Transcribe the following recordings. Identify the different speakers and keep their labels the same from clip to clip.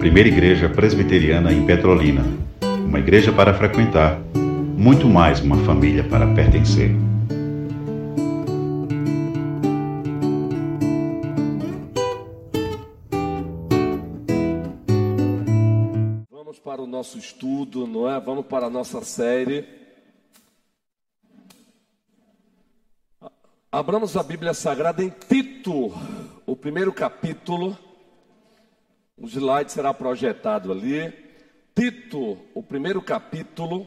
Speaker 1: primeira igreja presbiteriana em Petrolina. Uma igreja para frequentar, muito mais uma família para pertencer.
Speaker 2: Vamos para o nosso estudo, não é? Vamos para a nossa série. Abramos a Bíblia Sagrada em Tito, o primeiro capítulo. O slide será projetado ali. Tito, o primeiro capítulo,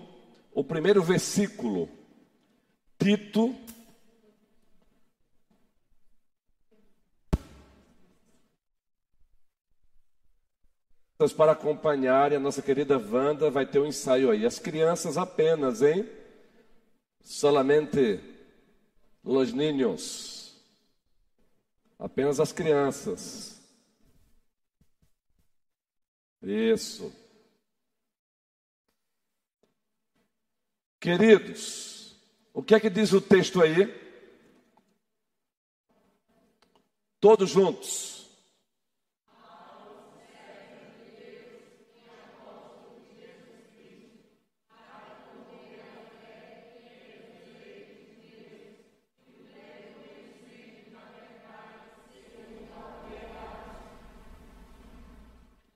Speaker 2: o primeiro versículo. Tito. Para acompanhar, a nossa querida Wanda vai ter um ensaio aí. As crianças apenas, hein? Solamente los niños. Apenas as crianças. Isso. Queridos, o que é que diz o texto aí? Todos juntos.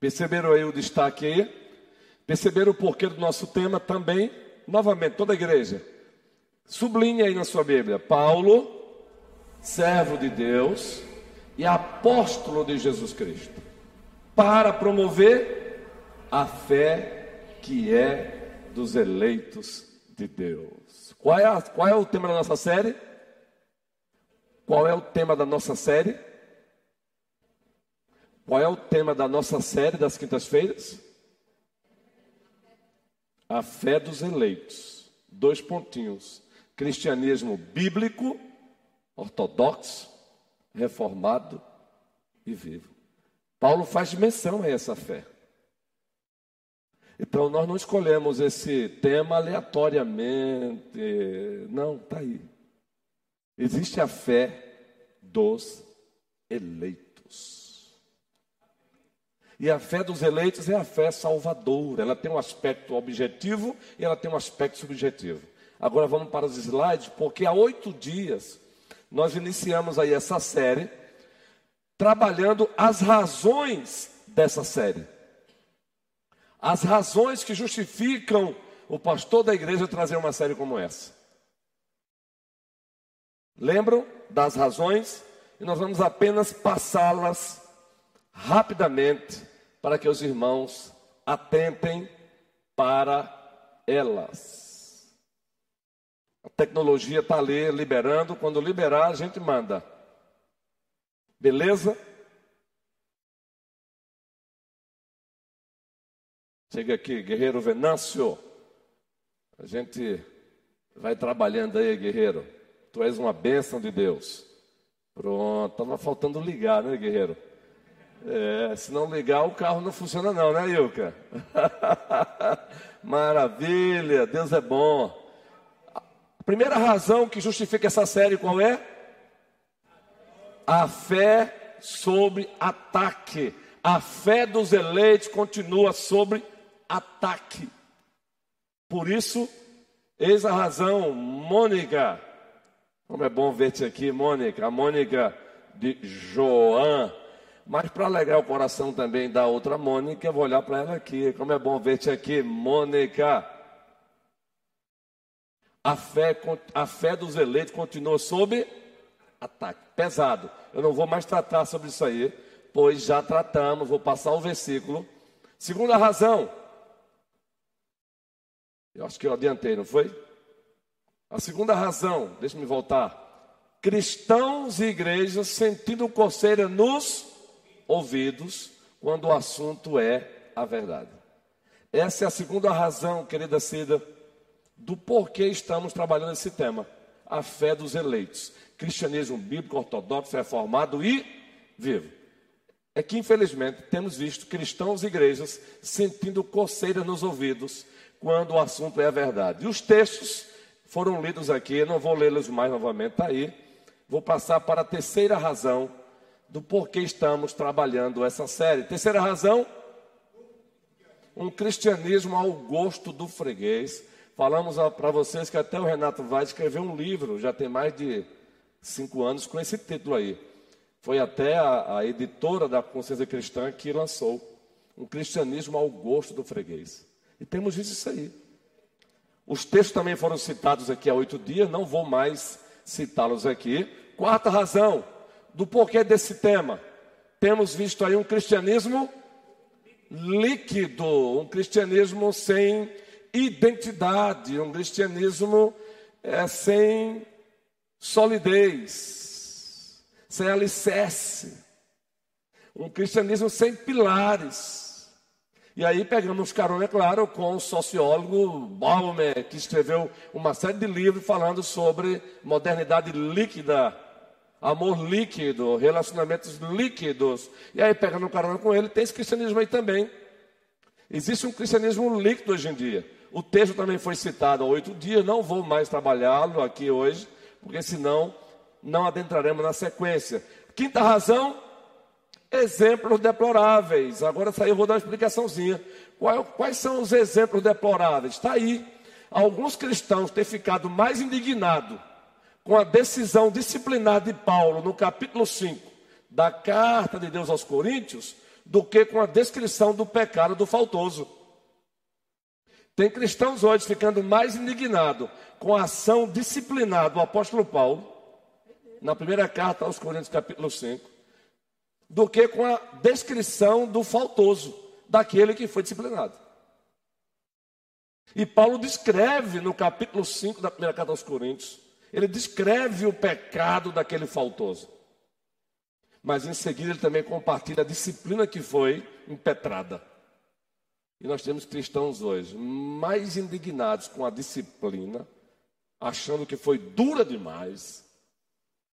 Speaker 2: Perceberam aí o destaque aí? Perceberam o porquê do nosso tema também? Novamente, toda a igreja. Sublinhe aí na sua Bíblia. Paulo, servo de Deus e apóstolo de Jesus Cristo. Para promover a fé que é dos eleitos de Deus. Qual é, a, qual é o tema da nossa série? Qual é o tema da nossa série? Qual é o tema da nossa série das quintas-feiras? A fé dos eleitos. Dois pontinhos. Cristianismo bíblico, ortodoxo, reformado e vivo. Paulo faz menção a essa fé. Então nós não escolhemos esse tema aleatoriamente. Não, está aí. Existe a fé dos eleitos. E a fé dos eleitos é a fé salvadora. Ela tem um aspecto objetivo e ela tem um aspecto subjetivo. Agora vamos para os slides, porque há oito dias nós iniciamos aí essa série, trabalhando as razões dessa série. As razões que justificam o pastor da igreja trazer uma série como essa. Lembram das razões? E nós vamos apenas passá-las rapidamente para que os irmãos atentem para elas. A tecnologia está ali liberando, quando liberar, a gente manda. Beleza? Chega aqui, guerreiro Venâncio. A gente vai trabalhando aí, guerreiro. Tu és uma bênção de Deus. Pronto, estava faltando ligar, né, guerreiro? É, se não ligar, o carro não funciona não, né, Ilka? Maravilha, Deus é bom. A primeira razão que justifica essa série qual é? A fé sobre ataque. A fé dos eleitos continua sobre ataque. Por isso, eis a razão, Mônica. Como é bom ver-te aqui, Mônica. A Mônica de João mas para alegrar o coração também da outra Mônica, eu vou olhar para ela aqui. Como é bom ver-te aqui, Mônica. A fé, a fé dos eleitos continua sob ataque. Pesado. Eu não vou mais tratar sobre isso aí, pois já tratamos. Vou passar o versículo. Segunda razão. Eu acho que eu adiantei, não foi? A segunda razão, deixa-me voltar. Cristãos e igrejas sentindo coceira nos ouvidos quando o assunto é a verdade. Essa é a segunda razão, querida Cida, do porquê estamos trabalhando esse tema. A fé dos eleitos. Cristianismo bíblico, ortodoxo, reformado e vivo. É que, infelizmente, temos visto cristãos e igrejas sentindo coceira nos ouvidos quando o assunto é a verdade. E os textos foram lidos aqui, não vou lê-los mais novamente, está aí. Vou passar para a terceira razão do porquê estamos trabalhando essa série. Terceira razão, um cristianismo ao gosto do freguês. Falamos para vocês que até o Renato vai escrever um livro, já tem mais de cinco anos, com esse título aí. Foi até a, a editora da Consciência Cristã que lançou um cristianismo ao gosto do freguês. E temos visto isso aí. Os textos também foram citados aqui há oito dias, não vou mais citá-los aqui. Quarta razão do porquê desse tema. Temos visto aí um cristianismo líquido, um cristianismo sem identidade, um cristianismo é, sem solidez, sem alicerce, um cristianismo sem pilares. E aí pegamos carona, é claro, com o sociólogo Baumer, que escreveu uma série de livros falando sobre modernidade líquida, amor líquido, relacionamentos líquidos. E aí pegando carona com ele, tem esse cristianismo aí também. Existe um cristianismo líquido hoje em dia. O texto também foi citado há oito dias, não vou mais trabalhá-lo aqui hoje, porque senão não adentraremos na sequência. Quinta razão, exemplos deploráveis. Agora eu vou dar uma explicaçãozinha. Quais são os exemplos deploráveis? Está aí. Alguns cristãos têm ficado mais indignados com a decisão disciplinar de Paulo no capítulo 5 da carta de Deus aos Coríntios do que com a descrição do pecado do faltoso. Tem cristãos hoje ficando mais indignados com a ação disciplinar do apóstolo Paulo, na primeira carta aos Coríntios, capítulo 5, do que com a descrição do faltoso, daquele que foi disciplinado. E Paulo descreve no capítulo 5 da primeira carta aos Coríntios, ele descreve o pecado daquele faltoso. Mas em seguida ele também compartilha a disciplina que foi impetrada. E nós temos cristãos hoje mais indignados com a disciplina, achando que foi dura demais,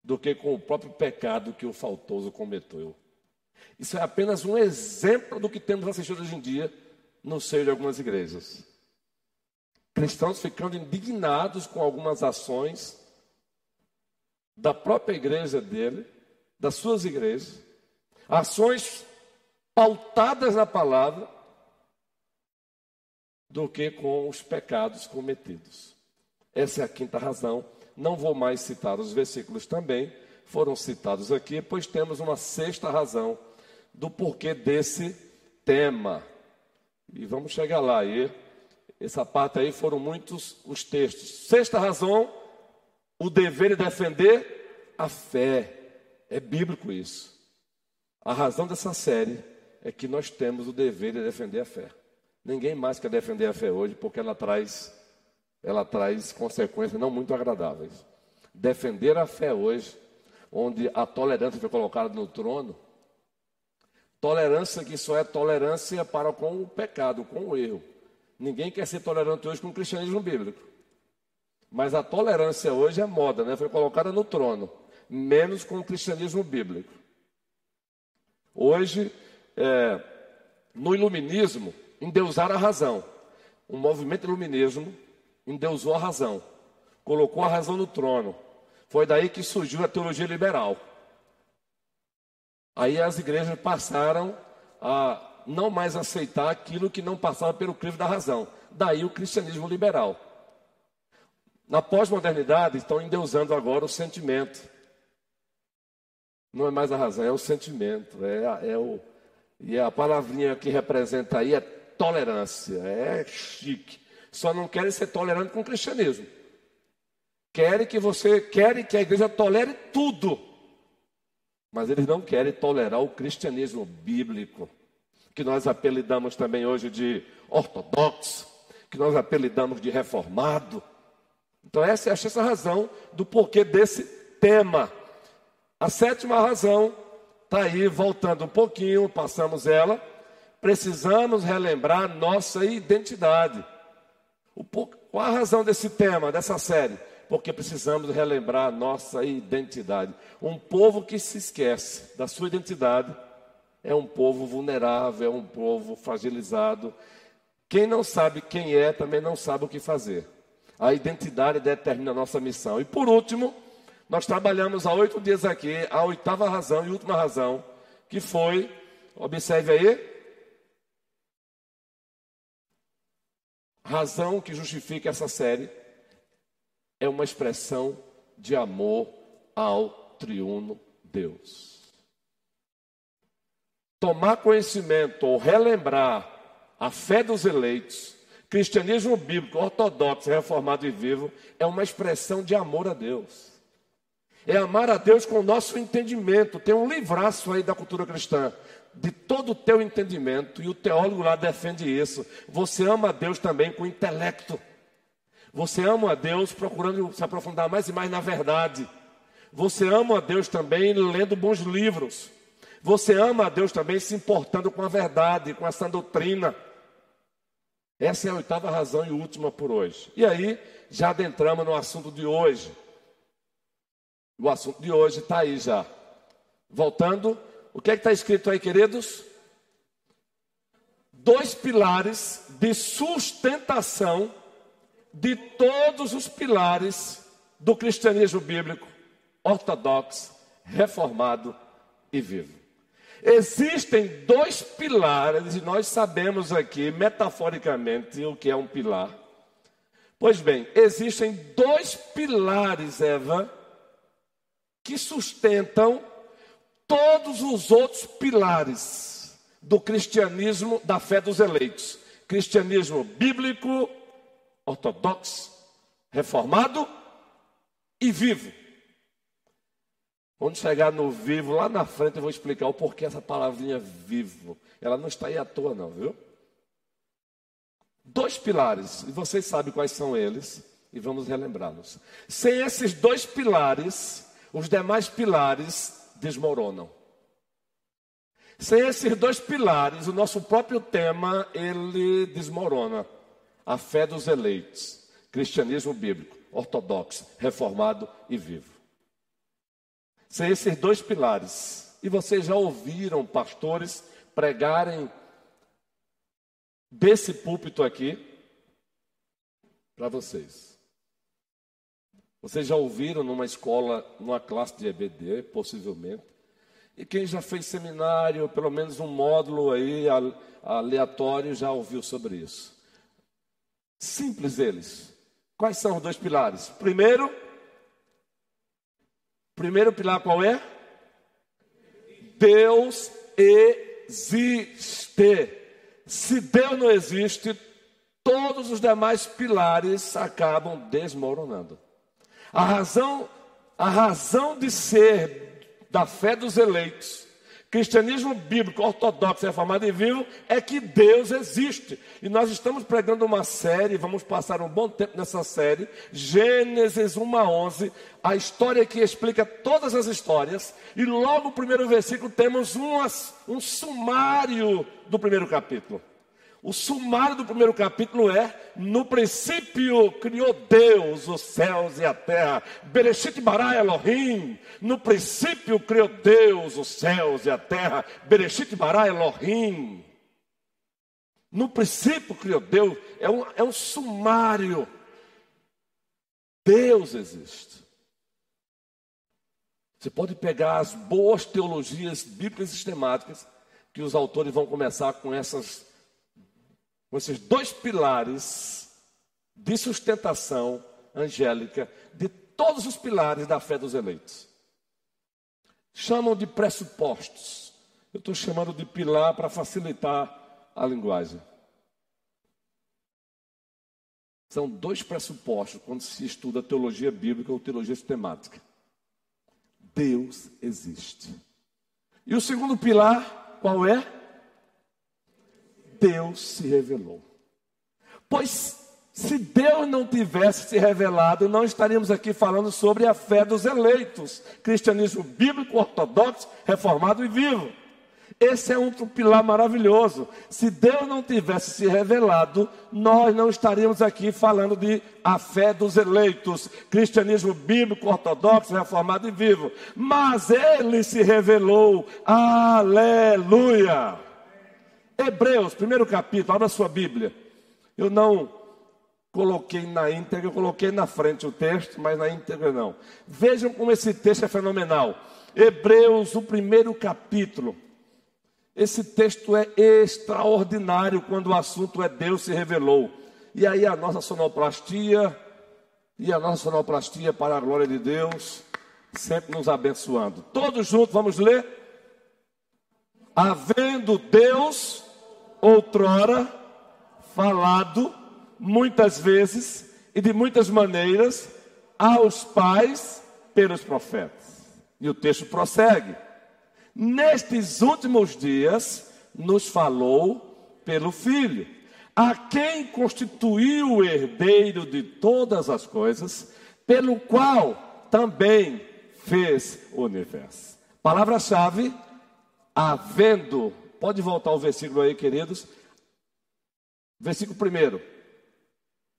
Speaker 2: do que com o próprio pecado que o faltoso cometeu. Isso é apenas um exemplo do que temos assistido hoje em dia no seio de algumas igrejas. Cristãos ficando indignados com algumas ações da própria igreja dele, das suas igrejas, ações pautadas na palavra, do que com os pecados cometidos. Essa é a quinta razão. Não vou mais citar os versículos também, foram citados aqui, pois temos uma sexta razão do porquê desse tema. E vamos chegar lá. aí. essa parte aí foram muitos os textos. Sexta razão, o dever de defender a fé. É bíblico isso. A razão dessa série é que nós temos o dever de defender a fé. Ninguém mais quer defender a fé hoje porque ela traz ela traz consequências não muito agradáveis. Defender a fé hoje, onde a tolerância foi colocada no trono, Tolerância que só é tolerância para com o pecado, com o erro. Ninguém quer ser tolerante hoje com o cristianismo bíblico. Mas a tolerância hoje é moda, né? Foi colocada no trono, menos com o cristianismo bíblico. Hoje, é, no iluminismo, endeusaram a razão. O movimento iluminismo endeusou a razão, colocou a razão no trono. Foi daí que surgiu a teologia liberal. Aí as igrejas passaram a não mais aceitar aquilo que não passava pelo crivo da razão. Daí o cristianismo liberal. Na pós-modernidade estão endeusando agora o sentimento. Não é mais a razão, é o sentimento. É, é o, e a palavrinha que representa aí é tolerância. É chique. Só não querem ser tolerantes com o cristianismo. Querem que você, querem que a igreja tolere tudo. Mas eles não querem tolerar o cristianismo bíblico, que nós apelidamos também hoje de ortodoxo, que nós apelidamos de reformado. Então, essa é a sexta razão do porquê desse tema. A sétima razão está aí, voltando um pouquinho, passamos ela. Precisamos relembrar nossa identidade. O, qual a razão desse tema, dessa série? porque precisamos relembrar nossa identidade. Um povo que se esquece da sua identidade é um povo vulnerável, é um povo fragilizado. Quem não sabe quem é também não sabe o que fazer. A identidade determina a nossa missão. E por último, nós trabalhamos há oito dias aqui a oitava razão e última razão, que foi, observe aí, razão que justifica essa série é uma expressão de amor ao triuno Deus. Tomar conhecimento ou relembrar a fé dos eleitos, cristianismo bíblico, ortodoxo, reformado e vivo, é uma expressão de amor a Deus. É amar a Deus com o nosso entendimento. Tem um livraço aí da cultura cristã de todo o teu entendimento, e o teólogo lá defende isso. Você ama a Deus também com intelecto. Você ama a Deus procurando se aprofundar mais e mais na verdade. Você ama a Deus também lendo bons livros. Você ama a Deus também se importando com a verdade, com essa doutrina. Essa é a oitava razão e última por hoje. E aí, já adentramos no assunto de hoje. O assunto de hoje está aí já. Voltando o que é está escrito aí, queridos? Dois pilares de sustentação de todos os pilares do cristianismo bíblico, ortodoxo, reformado e vivo. Existem dois pilares, e nós sabemos aqui, metaforicamente, o que é um pilar. Pois bem, existem dois pilares, Eva, que sustentam todos os outros pilares do cristianismo, da fé dos eleitos: cristianismo bíblico, ortodoxo, reformado e vivo. Quando chegar no vivo, lá na frente eu vou explicar o porquê essa palavrinha vivo. Ela não está aí à toa, não, viu? Dois pilares, e vocês sabem quais são eles, e vamos relembrá-los. Sem esses dois pilares, os demais pilares desmoronam. Sem esses dois pilares, o nosso próprio tema, ele desmorona. A fé dos eleitos, cristianismo bíblico, ortodoxo, reformado e vivo. Sem esses dois pilares, e vocês já ouviram pastores pregarem desse púlpito aqui para vocês. Vocês já ouviram numa escola, numa classe de EBD, possivelmente. E quem já fez seminário, pelo menos um módulo aí aleatório, já ouviu sobre isso. Simples eles. Quais são os dois pilares? Primeiro, primeiro pilar qual é? Deus existe. Se Deus não existe, todos os demais pilares acabam desmoronando. A razão, a razão de ser da fé dos eleitos, cristianismo bíblico, ortodoxo, reformado e vivo, é que Deus existe. E nós estamos pregando uma série, vamos passar um bom tempo nessa série, Gênesis 1 a 11, a história que explica todas as histórias, e logo no primeiro versículo temos um, um sumário do primeiro capítulo. O sumário do primeiro capítulo é: No princípio criou Deus os céus e a terra. Bereshit bara Elohim. No princípio criou Deus os céus e a terra. Bereshit bara Elohim. No princípio criou Deus. É um, é um sumário. Deus existe. Você pode pegar as boas teologias bíblicas sistemáticas, que os autores vão começar com essas esses dois pilares de sustentação angélica de todos os pilares da fé dos eleitos. Chamam de pressupostos. Eu estou chamando de pilar para facilitar a linguagem. São dois pressupostos quando se estuda teologia bíblica ou teologia sistemática. Deus existe. E o segundo pilar, qual é? Deus se revelou. Pois se Deus não tivesse se revelado, não estaríamos aqui falando sobre a fé dos eleitos, cristianismo bíblico, ortodoxo, reformado e vivo. Esse é um pilar maravilhoso. Se Deus não tivesse se revelado, nós não estaríamos aqui falando de a fé dos eleitos, cristianismo bíblico, ortodoxo, reformado e vivo. Mas ele se revelou. Aleluia! Hebreus, primeiro capítulo, abra sua Bíblia. Eu não coloquei na íntegra, eu coloquei na frente o texto, mas na íntegra não. Vejam como esse texto é fenomenal. Hebreus, o primeiro capítulo. Esse texto é extraordinário quando o assunto é Deus se revelou. E aí a nossa sonoplastia, e a nossa sonoplastia para a glória de Deus, sempre nos abençoando. Todos juntos, vamos ler? Havendo Deus outrora falado muitas vezes e de muitas maneiras aos pais pelos profetas. E o texto prossegue. Nestes últimos dias nos falou pelo Filho, a quem constituiu o herdeiro de todas as coisas, pelo qual também fez o universo. Palavra-chave, havendo. Pode voltar o versículo aí, queridos. Versículo primeiro.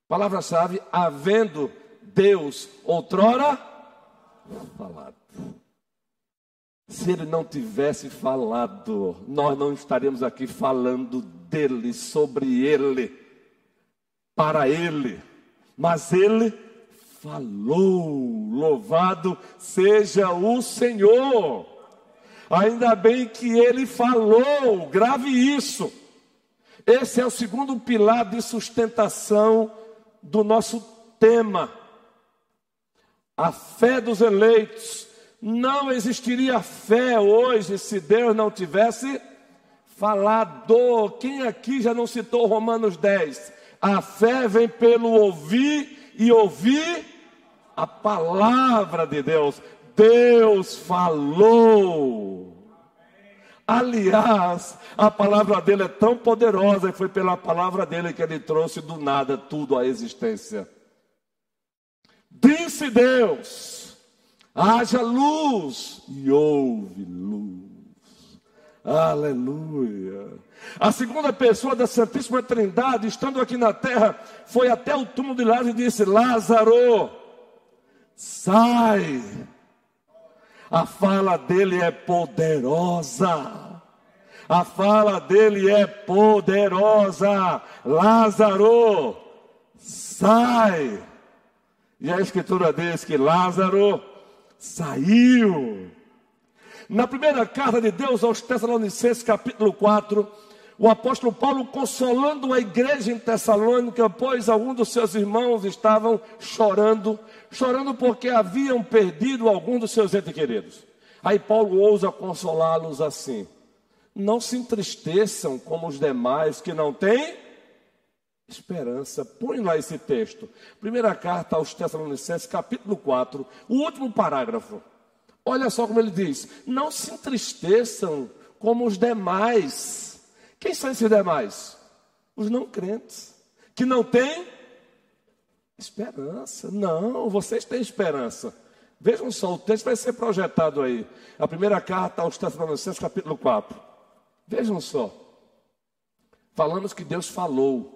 Speaker 2: Palavra-chave, havendo Deus outrora falado. Se ele não tivesse falado, nós não estaríamos aqui falando dele, sobre ele, para ele. Mas ele falou. Louvado seja o Senhor. Ainda bem que ele falou, grave isso. Esse é o segundo pilar de sustentação do nosso tema. A fé dos eleitos. Não existiria fé hoje se Deus não tivesse falado. Quem aqui já não citou Romanos 10? A fé vem pelo ouvir e ouvir a palavra de Deus. Deus falou. Aliás, a palavra dele é tão poderosa e foi pela palavra dele que ele trouxe do nada tudo à existência. Disse Deus: haja luz e houve luz. Aleluia. A segunda pessoa da Santíssima Trindade, estando aqui na terra, foi até o túmulo de Lázaro e disse: Lázaro, sai. A fala dele é poderosa. A fala dele é poderosa. Lázaro, sai. E a escritura diz que Lázaro saiu. Na primeira carta de Deus aos Tessalonicenses, capítulo 4, o apóstolo Paulo consolando a igreja em Tessalônica, pois alguns dos seus irmãos estavam chorando, chorando porque haviam perdido algum dos seus entes queridos. Aí Paulo ousa consolá-los assim: Não se entristeçam como os demais que não têm esperança. Põe lá esse texto. Primeira carta aos Tessalonicenses, capítulo 4, o último parágrafo. Olha só como ele diz: Não se entristeçam como os demais quem são esses demais? Os não crentes, que não têm esperança. Não, vocês têm esperança. Vejam só, o texto vai ser projetado aí. A primeira carta aos Tessalonicenses, capítulo 4. Vejam só. Falamos que Deus falou.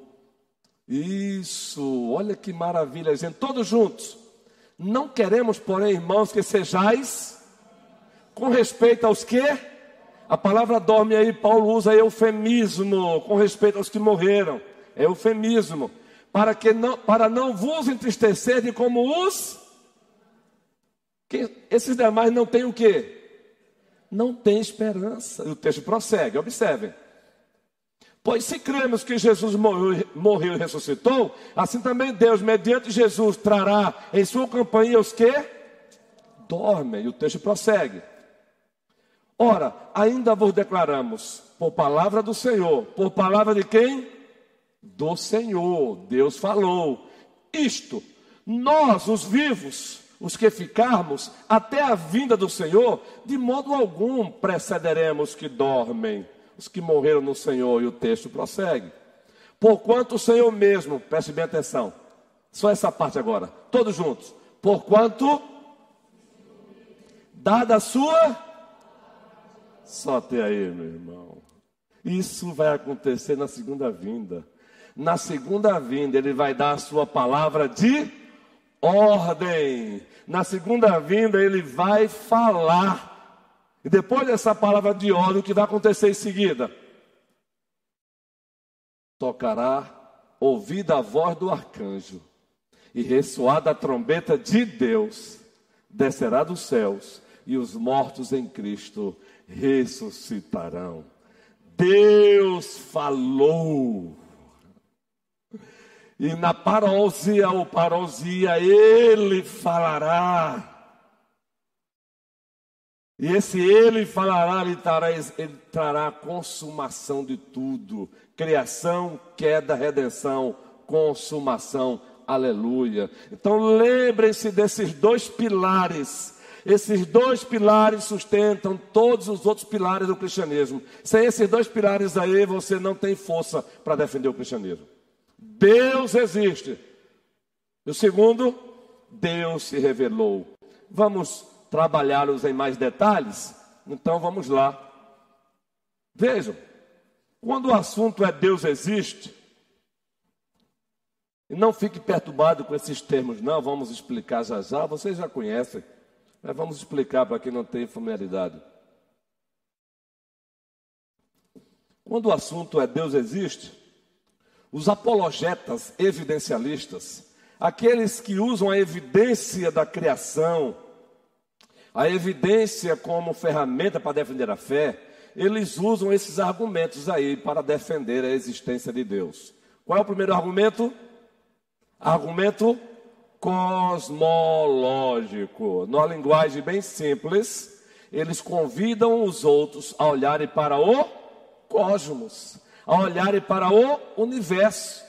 Speaker 2: Isso, olha que maravilha, gente. Todos juntos. Não queremos, porém, irmãos, que sejais com respeito aos que a palavra dorme aí, Paulo usa eufemismo com respeito aos que morreram. É eufemismo. Para, que não, para não vos entristecerem como os. Esses demais não têm o quê? Não têm esperança. E o texto prossegue, observem. Pois se cremos que Jesus morreu, morreu, e ressuscitou, assim também Deus, mediante Jesus, trará em sua companhia os que dormem. E o texto prossegue. Ora, ainda vos declaramos, por palavra do Senhor, por palavra de quem? Do Senhor. Deus falou. Isto, nós, os vivos, os que ficarmos até a vinda do Senhor, de modo algum precederemos que dormem, os que morreram no Senhor. E o texto prossegue. Porquanto o Senhor mesmo, preste bem atenção, só essa parte agora, todos juntos. Porquanto, dada a sua só até aí, meu irmão. Isso vai acontecer na segunda vinda. Na segunda vinda, ele vai dar a sua palavra de ordem. Na segunda vinda, ele vai falar. E depois dessa palavra de ordem, o que vai acontecer em seguida? Tocará ouvida a voz do arcanjo e ressoada a trombeta de Deus, descerá dos céus e os mortos em Cristo ressuscitarão. Deus falou. E na parousia ou parousia, ele falará. E esse ele falará, ele trará, ele trará a consumação de tudo: criação, queda, redenção, consumação. Aleluia. Então lembrem-se desses dois pilares. Esses dois pilares sustentam todos os outros pilares do cristianismo. Sem esses dois pilares aí, você não tem força para defender o cristianismo. Deus existe. E o segundo, Deus se revelou. Vamos trabalhá-los em mais detalhes? Então vamos lá. Vejam, quando o assunto é Deus existe, e não fique perturbado com esses termos, não, vamos explicar já já, vocês já conhecem, mas vamos explicar para quem não tem familiaridade. Quando o assunto é Deus existe, os apologetas evidencialistas, aqueles que usam a evidência da criação, a evidência como ferramenta para defender a fé, eles usam esses argumentos aí para defender a existência de Deus. Qual é o primeiro argumento? Argumento cosmológico. Numa linguagem bem simples, eles convidam os outros a olharem para o cosmos, a olharem para o universo.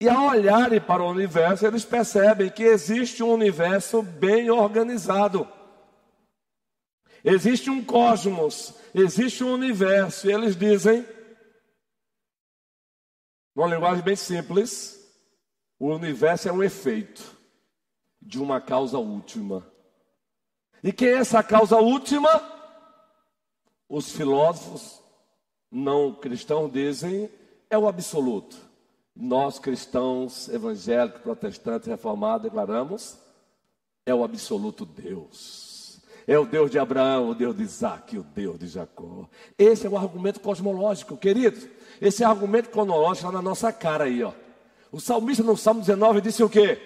Speaker 2: E ao olharem para o universo, eles percebem que existe um universo bem organizado. Existe um cosmos, existe um universo. E eles dizem, numa linguagem bem simples, o universo é um efeito de uma causa última. E quem é essa causa última? Os filósofos não cristãos dizem é o absoluto. Nós cristãos, evangélicos, protestantes, reformados, declaramos é o absoluto Deus. É o Deus de Abraão, o Deus de Isaac, o Deus de Jacó. Esse é o argumento cosmológico, querido. Esse é argumento cosmológico está na nossa cara aí, ó. O salmista no Salmo 19 disse o quê?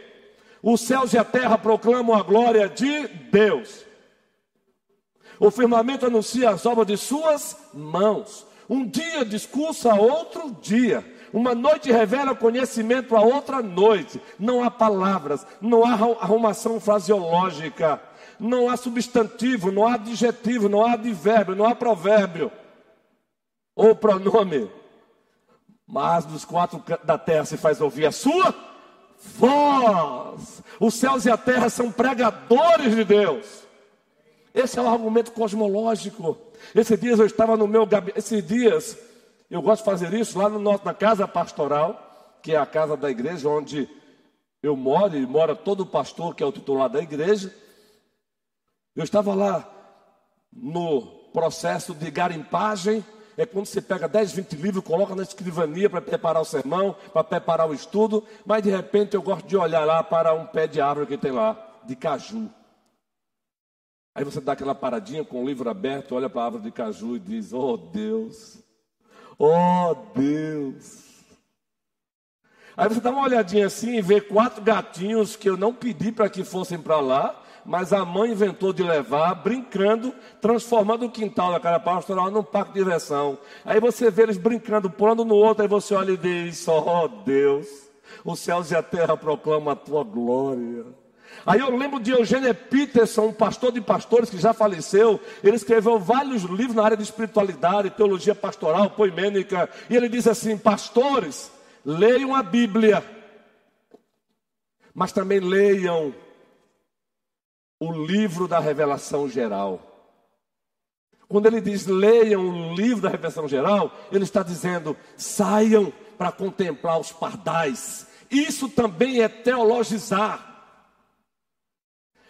Speaker 2: Os céus e a terra proclamam a glória de Deus. O firmamento anuncia as obras de suas mãos. Um dia discursa a outro dia. Uma noite revela conhecimento a outra noite. Não há palavras, não há arrumação fraseológica, não há substantivo, não há adjetivo, não há advérbio, não há provérbio ou pronome. Mas dos quatro da terra se faz ouvir a sua voz. Os céus e a terra são pregadores de Deus. Esse é o argumento cosmológico. Esses dias eu estava no meu gabinete. Esses dias eu gosto de fazer isso lá no nosso, na casa pastoral, que é a casa da igreja onde eu moro e mora todo pastor que é o titular da igreja. Eu estava lá no processo de garimpagem é quando você pega 10, 20 livros, coloca na escrivania para preparar o sermão, para preparar o estudo, mas de repente eu gosto de olhar lá para um pé de árvore que tem lá, de caju. Aí você dá aquela paradinha com o livro aberto, olha para a árvore de caju e diz: Oh Deus, oh Deus. Aí você dá uma olhadinha assim e vê quatro gatinhos que eu não pedi para que fossem para lá, mas a mãe inventou de levar, brincando, transformando o quintal da casa pastoral num parque de diversão. Aí você vê eles brincando, pulando no outro, aí você olha e diz: Oh Deus, os céus e a terra proclamam a tua glória. Aí eu lembro de Eugênio Peterson, um pastor de pastores que já faleceu. Ele escreveu vários livros na área de espiritualidade, teologia pastoral, poimênica. E ele diz assim: Pastores, leiam a Bíblia, mas também leiam o livro da revelação geral. Quando ele diz leiam o livro da revelação geral, ele está dizendo saiam para contemplar os pardais. Isso também é teologizar.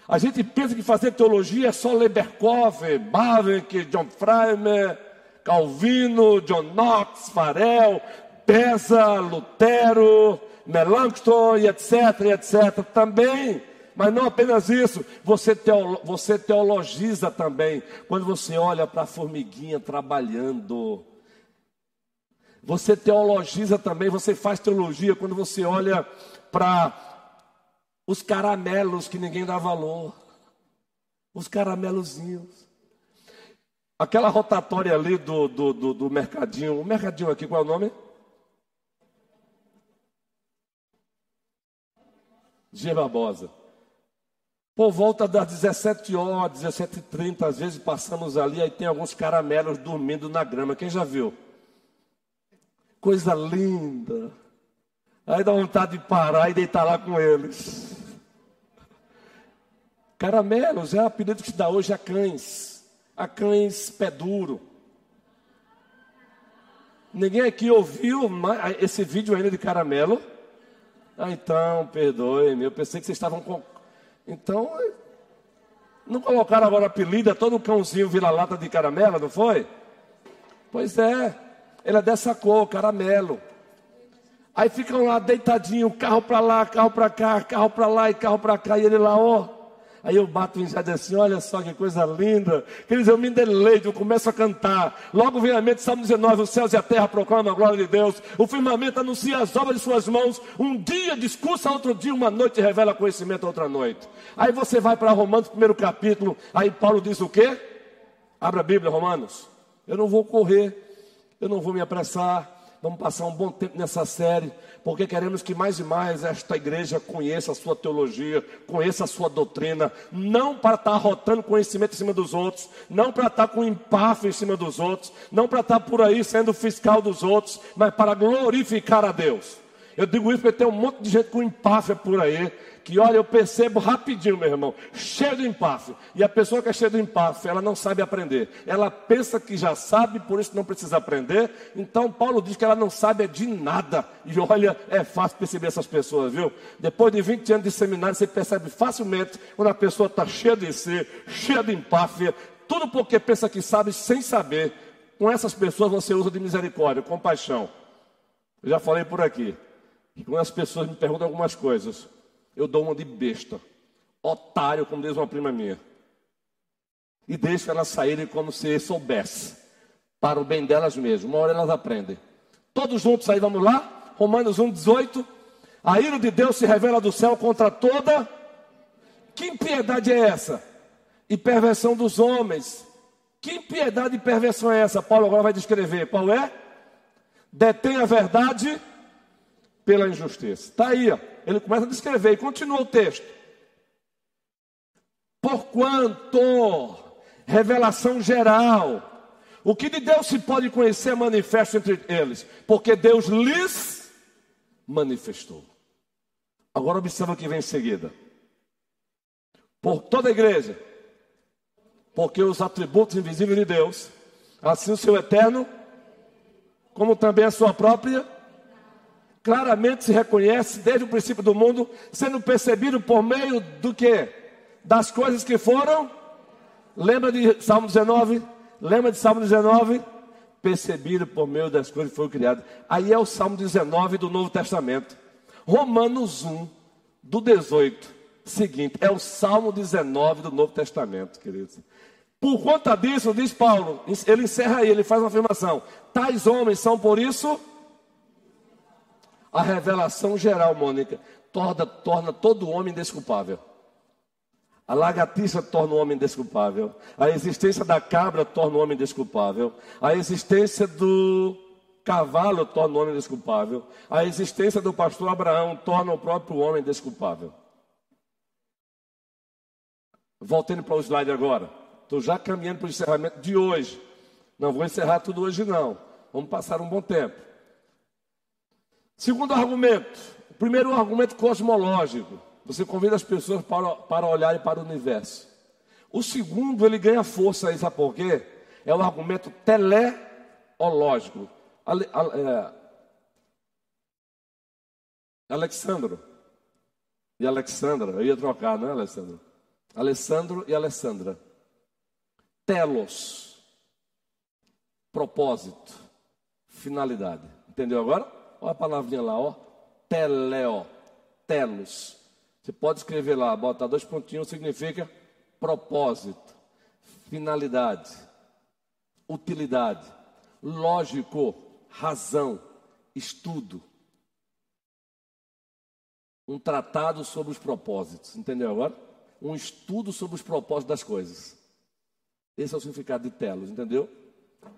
Speaker 2: A gente pensa que fazer teologia é só ler Berkov, Bavinck, John Freimer, Calvino, John Knox, Farel, Pesa, Lutero, Melanchthon, etc, etc. Também mas não apenas isso, você, teolo, você teologiza também. Quando você olha para a formiguinha trabalhando. Você teologiza também, você faz teologia quando você olha para os caramelos que ninguém dá valor, os caramelozinhos. Aquela rotatória ali do, do, do, do mercadinho, o mercadinho aqui, qual é o nome? G. Barbosa. Por volta das 17 horas, 17h30, às vezes passamos ali, aí tem alguns caramelos dormindo na grama. Quem já viu? Coisa linda. Aí dá vontade de parar e deitar lá com eles. Caramelos é o apelido que se dá hoje a cães. A cães pé duro. Ninguém aqui ouviu esse vídeo ainda de caramelo? Ah, então, perdoe-me. Eu pensei que vocês estavam com. Então, não colocaram agora apelido, é todo cãozinho vira-lata de caramelo, não foi? Pois é, ele é dessa cor, caramelo. Aí ficam lá deitadinho, carro para lá, carro para cá, carro para lá e carro para cá, e ele lá, ó. Aí eu bato em jardim assim, olha só que coisa linda. Queridos, eu me deleito, eu começo a cantar. Logo vem a mente, Salmo 19, os céus e a terra proclamam a glória de Deus. O firmamento anuncia as obras de suas mãos. Um dia discursa, outro dia, uma noite revela conhecimento, outra noite. Aí você vai para Romanos, primeiro capítulo. Aí Paulo diz o quê? Abra a Bíblia, Romanos. Eu não vou correr, eu não vou me apressar. Vamos passar um bom tempo nessa série, porque queremos que mais e mais esta igreja conheça a sua teologia, conheça a sua doutrina, não para estar rotando conhecimento em cima dos outros, não para estar com empáfio em cima dos outros, não para estar por aí sendo fiscal dos outros, mas para glorificar a Deus. Eu digo isso porque tem um monte de gente com empáfia por aí, que olha, eu percebo rapidinho, meu irmão, cheio de empáfia. E a pessoa que é cheia de empáfia, ela não sabe aprender. Ela pensa que já sabe, por isso não precisa aprender. Então Paulo diz que ela não sabe de nada. E olha, é fácil perceber essas pessoas, viu? Depois de 20 anos de seminário, você percebe facilmente quando a pessoa está cheia de si, cheia de empáfia, tudo porque pensa que sabe sem saber. Com essas pessoas você usa de misericórdia, compaixão. Eu já falei por aqui. Quando as pessoas me perguntam algumas coisas, eu dou uma de besta, otário, como diz uma prima minha. E deixo elas saírem como se soubesse, para o bem delas mesmas. Uma hora elas aprendem. Todos juntos aí, vamos lá? Romanos 1, 18. A ira de Deus se revela do céu contra toda. Que impiedade é essa? E perversão dos homens. Que impiedade e perversão é essa? Paulo agora vai descrever. Qual é? Detém a verdade pela injustiça. Está aí, ó. Ele começa a descrever e continua o texto. Porquanto, revelação geral, o que de Deus se pode conhecer é manifesto entre eles, porque Deus lhes manifestou. Agora observa o que vem em seguida. Por toda a igreja, porque os atributos invisíveis de Deus, assim o seu eterno, como também a sua própria claramente se reconhece desde o princípio do mundo, sendo percebido por meio do que? Das coisas que foram. Lembra de Salmo 19? Lembra de Salmo 19? Percebido por meio das coisas que foram criadas. Aí é o Salmo 19 do Novo Testamento. Romanos 1, do 18, seguinte, é o Salmo 19 do Novo Testamento, queridos. Por conta disso, diz Paulo, ele encerra aí, ele faz uma afirmação: tais homens são por isso a revelação geral, Mônica, torna, torna todo homem desculpável. A lagartixa torna o homem desculpável. A existência da cabra torna o homem desculpável. A existência do cavalo torna o homem desculpável. A existência do pastor Abraão torna o próprio homem desculpável. Voltando para o slide agora. Estou já caminhando para o encerramento de hoje. Não vou encerrar tudo hoje, não. Vamos passar um bom tempo. Segundo argumento, primeiro argumento cosmológico. Você convida as pessoas para, para olharem para o universo. O segundo, ele ganha força aí, sabe por quê? É o argumento teleológico. Ale, é, Alexandro e Alexandra, eu ia trocar, não é, Alessandro? Alessandro e Alessandra. Telos, propósito, finalidade. Entendeu agora? Olha a palavrinha lá, ó. Teleo, telos. Você pode escrever lá, botar dois pontinhos, significa propósito, finalidade, utilidade, lógico, razão, estudo. Um tratado sobre os propósitos, entendeu agora? Um estudo sobre os propósitos das coisas. Esse é o significado de telos, entendeu?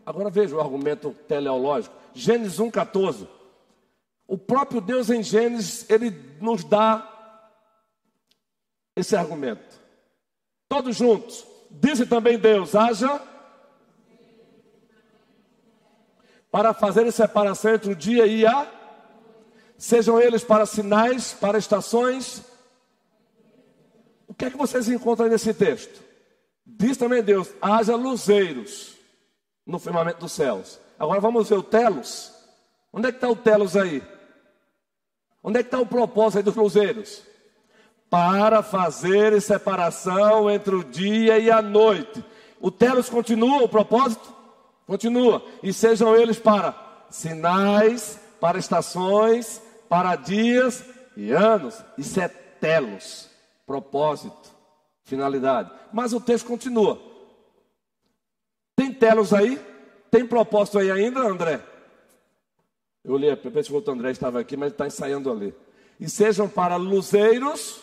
Speaker 2: Agora veja o argumento teleológico. Gênesis 1,14. O próprio Deus em Gênesis, ele nos dá esse argumento. Todos juntos. Disse também Deus: haja para fazer separação entre o dia e a. Sejam eles para sinais, para estações. O que é que vocês encontram nesse texto? Diz também Deus: haja luzeiros no firmamento dos céus. Agora vamos ver o telos. Onde é que está o telos aí? Onde é que está o propósito aí dos luzeiros? Para fazer separação entre o dia e a noite. O telos continua, o propósito? Continua. E sejam eles para sinais, para estações, para dias e anos. Isso é telos, propósito, finalidade. Mas o texto continua. Tem telos aí? Tem propósito aí ainda, André? Eu li, pensei que o André estava aqui, mas está ensaiando ali. E sejam para luzeiros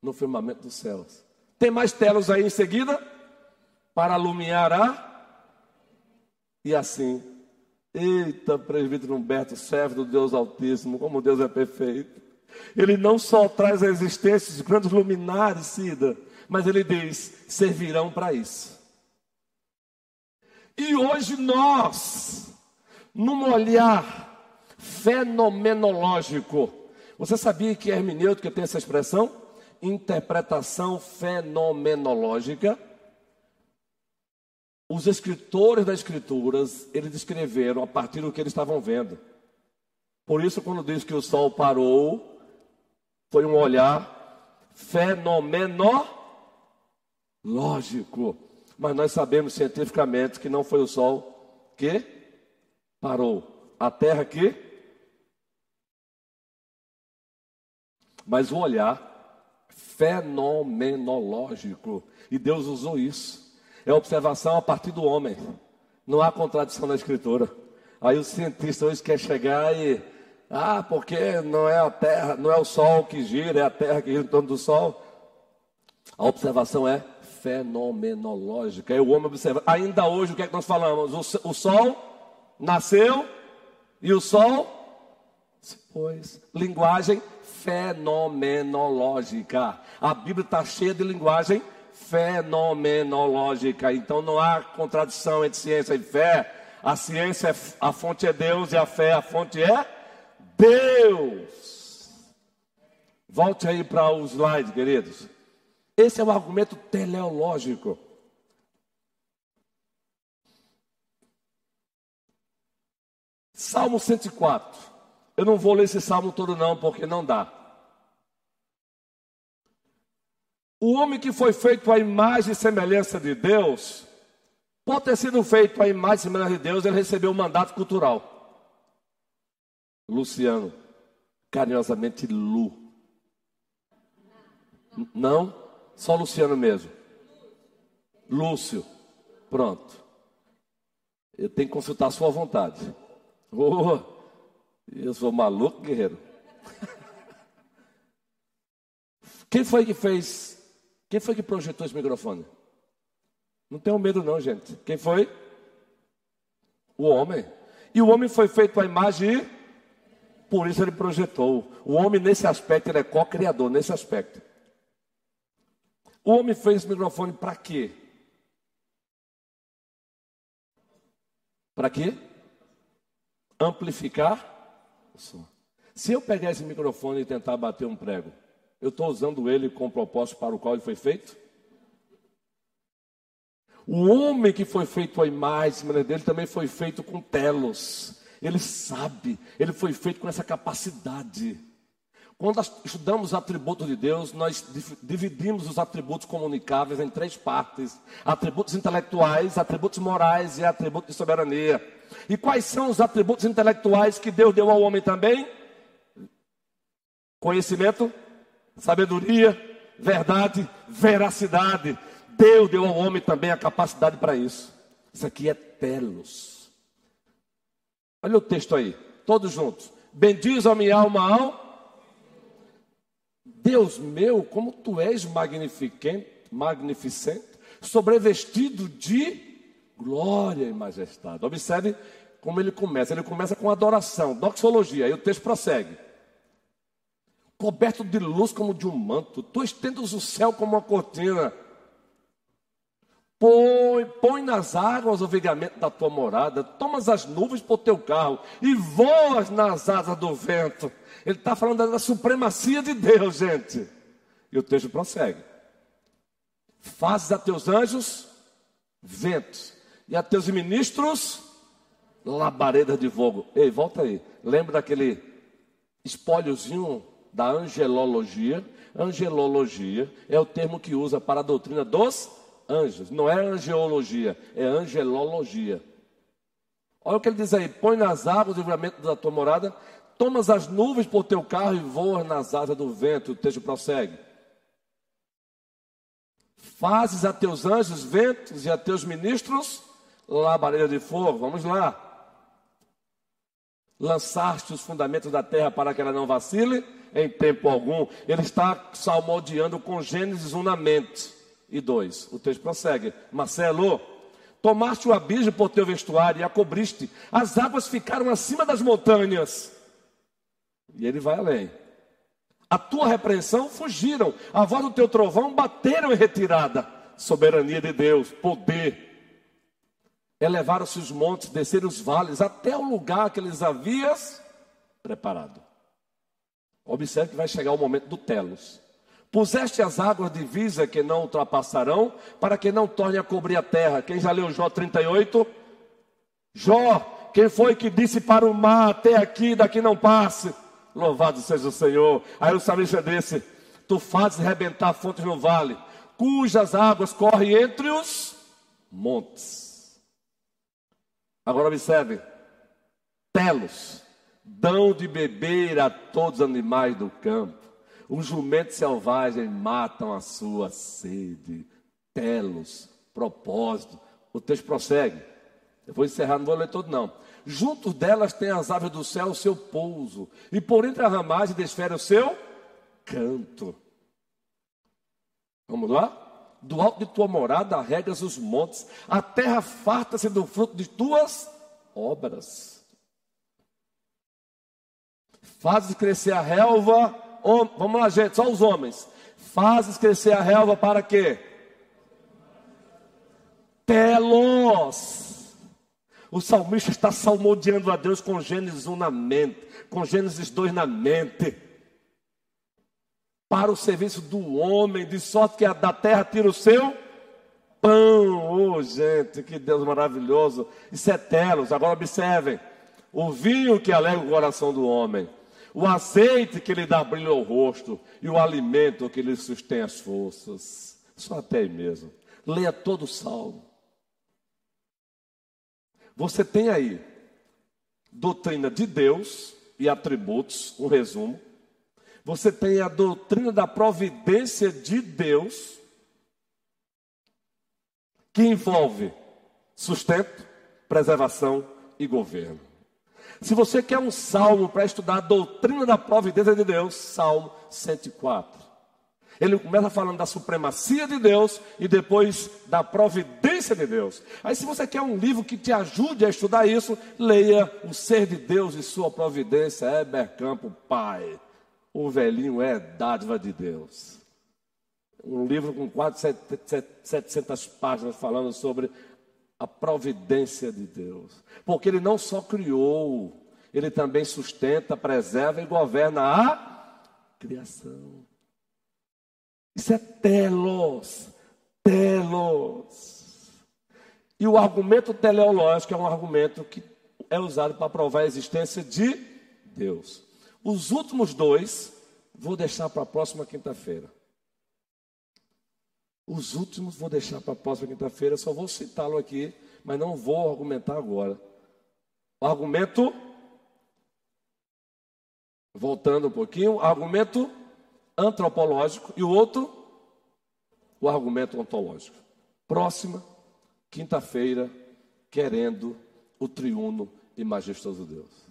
Speaker 2: no firmamento dos céus. Tem mais telos aí em seguida? Para alumiar a. E assim. Eita, presbítero Humberto, servo do Deus Altíssimo, como Deus é perfeito. Ele não só traz a existência de grandes luminares, Cida, mas ele diz: servirão para isso. E hoje nós, num olhar fenomenológico, você sabia que hermenêutica tem essa expressão? Interpretação fenomenológica. Os escritores das escrituras, eles escreveram a partir do que eles estavam vendo. Por isso, quando diz que o sol parou, foi um olhar fenomenológico. Mas nós sabemos cientificamente que não foi o Sol que parou, a Terra que. Mas o olhar fenomenológico, e Deus usou isso. É observação a partir do homem. Não há contradição na Escritura. Aí o cientista hoje quer chegar e. Ah, porque não é a Terra, não é o Sol que gira, é a Terra que gira em torno do Sol. A observação é fenomenológica. É o homem observa. Ainda hoje, o que é que nós falamos? O, o sol nasceu e o sol se pôs. Linguagem fenomenológica. A Bíblia está cheia de linguagem fenomenológica. Então não há contradição entre ciência e fé. A ciência, é, a fonte é Deus e a fé, a fonte é Deus. Volte aí para o slide, queridos. Esse é o argumento teleológico. Salmo 104. Eu não vou ler esse salmo todo, não, porque não dá. O homem que foi feito à imagem e semelhança de Deus, por ter sido feito à imagem e semelhança de Deus, ele recebeu um mandato cultural. Luciano, carinhosamente Lu. Não? Só Luciano mesmo. Lúcio. Pronto. Eu tenho que consultar a sua vontade. Oh, eu sou maluco, guerreiro. Quem foi que fez? Quem foi que projetou esse microfone? Não tenham medo, não, gente. Quem foi? O homem. E o homem foi feito à imagem e por isso ele projetou. O homem, nesse aspecto, ele é co-criador, nesse aspecto. O homem fez esse microfone para quê? Para quê? Amplificar Se eu pegar esse microfone e tentar bater um prego, eu estou usando ele com o propósito para o qual ele foi feito? O homem que foi feito à imagem dele também foi feito com telos. Ele sabe, ele foi feito com essa capacidade. Quando estudamos os atributos de Deus, nós dividimos os atributos comunicáveis em três partes: atributos intelectuais, atributos morais e atributos de soberania. E quais são os atributos intelectuais que Deus deu ao homem também? Conhecimento, sabedoria, verdade, veracidade. Deus deu ao homem também a capacidade para isso. Isso aqui é telos. Olha o texto aí, todos juntos. Bendiz a minha alma ao Deus meu, como tu és magnificente, magnificente, sobrevestido de glória e majestade. Observe como ele começa. Ele começa com adoração, doxologia, aí o texto prossegue. coberto de luz como de um manto. Tu estendes o céu como uma cortina. Põe, põe nas águas o vigamento da tua morada, tomas as nuvens por teu carro e voas nas asas do vento. Ele está falando da supremacia de Deus, gente. E o texto prossegue. Fazes a teus anjos ventos e a teus ministros labaredas de fogo. Ei, volta aí. Lembra daquele espóliozinho da angelologia? Angelologia é o termo que usa para a doutrina dos anjos. Não é angeologia, é angelologia. Olha o que ele diz aí: põe nas águas o livramento da tua morada, tomas as nuvens por teu carro e voas nas asas do vento. O texto prossegue. Fazes a teus anjos ventos e a teus ministros labaredas de fogo. Vamos lá. Lançaste os fundamentos da terra para que ela não vacile em tempo algum. Ele está salmodiando com Gênesis 1 na mente. E 2. O texto prossegue. Marcelo, tomaste o abismo por teu vestuário e a cobriste. As águas ficaram acima das montanhas. E ele vai além. A tua repreensão fugiram. A voz do teu trovão bateram em retirada. Soberania de Deus, poder elevaram-se os montes, desceram os vales, até o lugar que eles havias preparado. Observe que vai chegar o momento do telos. Puseste as águas de visa que não ultrapassarão, para que não torne a cobrir a terra. Quem já leu Jó 38? Jó, quem foi que disse para o mar até aqui, daqui não passe? Louvado seja o Senhor. Aí o salmista disse: Tu fazes rebentar fontes no vale, cujas águas correm entre os montes. Agora observe: telos dão de beber a todos os animais do campo. Os jumentos selvagens matam a sua sede. Telos, propósito. O texto prossegue. Eu vou encerrar, não vou ler todo não. Juntos delas tem as aves do céu o seu pouso, e por entre as ramagens desfere o seu canto. Vamos lá? Do alto de tua morada regas os montes, a terra farta-se do fruto de tuas obras. Fazes crescer a relva, vamos lá, gente, só os homens. Fazes crescer a relva para quê? Telos. O salmista está salmodiando a Deus com Gênesis 1 na mente, com Gênesis 2 na mente para o serviço do homem, de sorte que a da terra tira o seu pão. Oh, gente, que Deus maravilhoso. Isso é telos. Agora observem: o vinho que alegra o coração do homem, o azeite que lhe dá brilho ao rosto e o alimento que lhe sustém as forças. Só até aí mesmo. Leia todo o salmo. Você tem aí doutrina de Deus e atributos, um resumo. Você tem a doutrina da providência de Deus, que envolve sustento, preservação e governo. Se você quer um salmo para estudar a doutrina da providência de Deus, Salmo 104. Ele começa falando da supremacia de Deus e depois da providência de Deus. Aí, se você quer um livro que te ajude a estudar isso, leia O Ser de Deus e Sua Providência, Heber Campo Pai. O velhinho é dádiva de Deus. Um livro com quase 700 páginas falando sobre a providência de Deus. Porque ele não só criou, ele também sustenta, preserva e governa a criação. Isso é telos, telos. E o argumento teleológico é um argumento que é usado para provar a existência de Deus. Os últimos dois, vou deixar para a próxima quinta-feira. Os últimos vou deixar para a próxima quinta-feira, só vou citá-lo aqui, mas não vou argumentar agora. O argumento, voltando um pouquinho, argumento antropológico e o outro, o argumento ontológico. Próxima quinta-feira, querendo o triuno e majestoso Deus.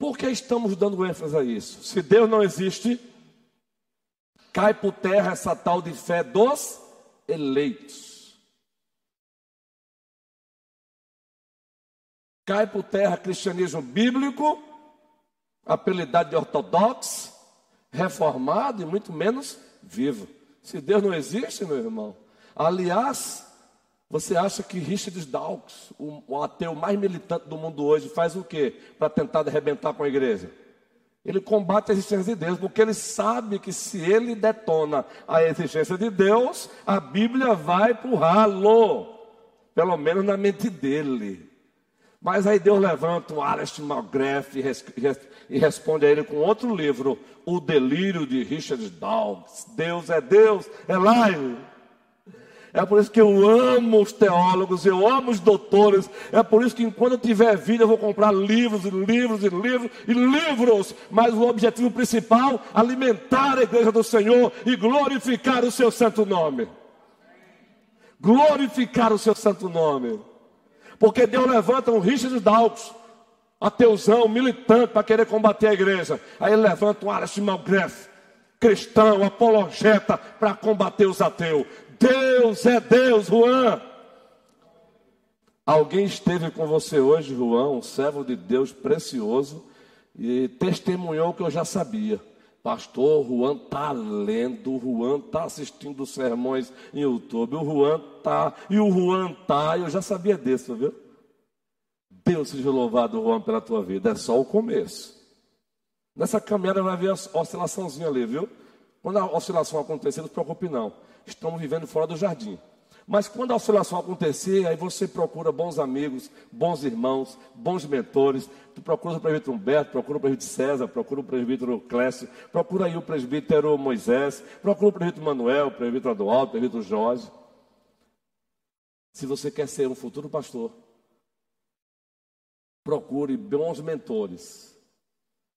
Speaker 2: Por que estamos dando ênfase a isso? Se Deus não existe, cai por terra essa tal de fé dos eleitos. Cai por terra cristianismo bíblico, apelidado de ortodoxo, reformado e muito menos vivo. Se Deus não existe, meu irmão. Aliás, você acha que Richard Dawkins, o, ateu mais militante do mundo hoje, faz o quê para tentar arrebentar com a igreja? Ele combate a existência de Deus, porque ele sabe que se ele detona a existência de Deus, a Bíblia vai para o ralo, pelo menos na mente dele. Mas aí Deus levanta um Alistair McGrath e, responde a ele com outro livro, O Delírio de Richard Dawkins. Deus é Deus, é live. É por isso que eu amo os teólogos, eu amo os doutores. É por isso que enquanto eu tiver vida, eu vou comprar livros e livros e livros e livros. Mas o objetivo principal, alimentar a igreja do Senhor e glorificar o seu santo nome. Glorificar o seu santo nome. Porque Deus levanta um Richard Dawkins, ateuzão, militante, para querer combater a igreja. Aí ele levanta um Alice Malgrave, cristão, apologeta, para combater os ateus. Deus é Deus, Juan. Alguém esteve com você hoje, Juan, um servo de Deus precioso, e testemunhou que eu já sabia. Pastor, o Juan está lendo, o Juan está assistindo sermões em YouTube, o Juan está, e o Juan está, eu já sabia disso, viu? Deus seja louvado, Juan, pela tua vida. É só o começo. Nessa caminhada vai haver a oscilaçãozinha ali, viu? Quando a oscilação acontecer, não se preocupe não estamos vivendo fora do jardim. Mas quando a oscilação acontecer, aí você procura bons amigos, bons irmãos, bons mentores. Tu procura o presbítero Humberto, procura o presbítero César, procura o presbítero Clécio, procura aí o presbítero Moisés, procura o presbítero Manuel, o presbítero Adualdo, o presbítero Jorge. Se você quer ser um futuro pastor, procure bons mentores.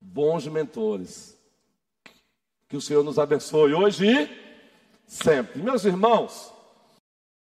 Speaker 2: Bons mentores. Que o Senhor nos abençoe hoje sempre. Meus irmãos,